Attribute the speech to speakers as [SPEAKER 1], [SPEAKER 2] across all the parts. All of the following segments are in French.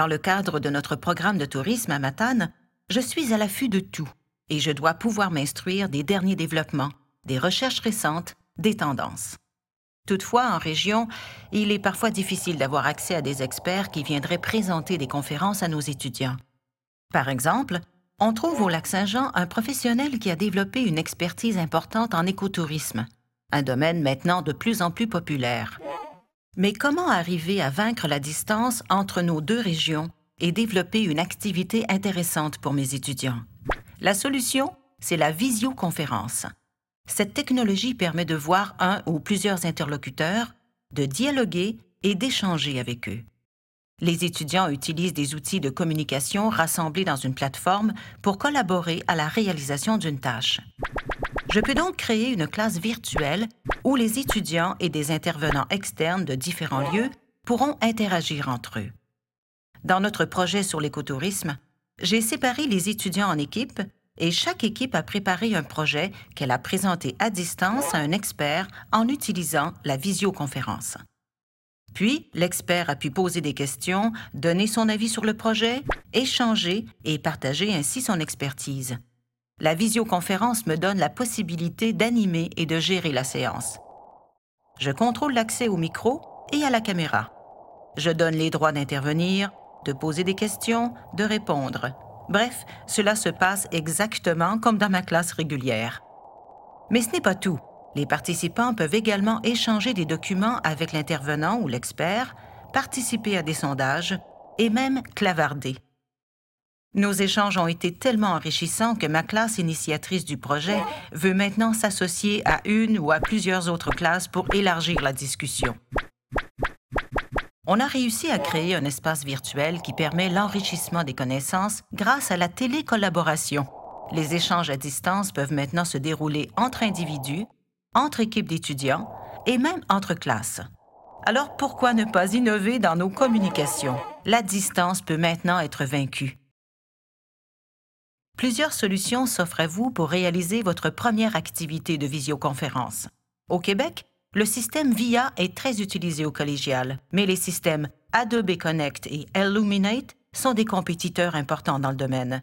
[SPEAKER 1] Dans le cadre de notre programme de tourisme à Matane, je suis à l'affût de tout et je dois pouvoir m'instruire des derniers développements, des recherches récentes, des tendances. Toutefois, en région, il est parfois difficile d'avoir accès à des experts qui viendraient présenter des conférences à nos étudiants. Par exemple, on trouve au lac Saint-Jean un professionnel qui a développé une expertise importante en écotourisme, un domaine maintenant de plus en plus populaire. Mais comment arriver à vaincre la distance entre nos deux régions et développer une activité intéressante pour mes étudiants? La solution, c'est la visioconférence. Cette technologie permet de voir un ou plusieurs interlocuteurs, de dialoguer et d'échanger avec eux. Les étudiants utilisent des outils de communication rassemblés dans une plateforme pour collaborer à la réalisation d'une tâche. Je peux donc créer une classe virtuelle où les étudiants et des intervenants externes de différents lieux pourront interagir entre eux. Dans notre projet sur l'écotourisme, j'ai séparé les étudiants en équipes et chaque équipe a préparé un projet qu'elle a présenté à distance à un expert en utilisant la visioconférence. Puis, l'expert a pu poser des questions, donner son avis sur le projet, échanger et partager ainsi son expertise. La visioconférence me donne la possibilité d'animer et de gérer la séance. Je contrôle l'accès au micro et à la caméra. Je donne les droits d'intervenir, de poser des questions, de répondre. Bref, cela se passe exactement comme dans ma classe régulière. Mais ce n'est pas tout. Les participants peuvent également échanger des documents avec l'intervenant ou l'expert, participer à des sondages et même clavarder. Nos échanges ont été tellement enrichissants que ma classe initiatrice du projet veut maintenant s'associer à une ou à plusieurs autres classes pour élargir la discussion. On a réussi à créer un espace virtuel qui permet l'enrichissement des connaissances grâce à la télécollaboration. Les échanges à distance peuvent maintenant se dérouler entre individus entre équipes d'étudiants et même entre classes. Alors pourquoi ne pas innover dans nos communications? La distance peut maintenant être vaincue. Plusieurs solutions s'offrent à vous pour réaliser votre première activité de visioconférence. Au Québec, le système VIA est très utilisé au collégial, mais les systèmes Adobe Connect et Illuminate sont des compétiteurs importants dans le domaine.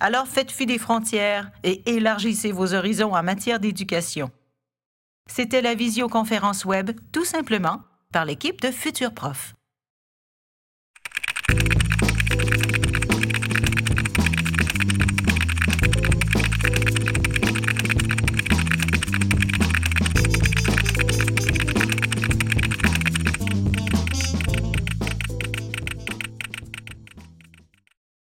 [SPEAKER 1] Alors faites fi des frontières et élargissez vos horizons en matière d'éducation. C'était la visioconférence web, tout simplement, par l'équipe de Futur Prof.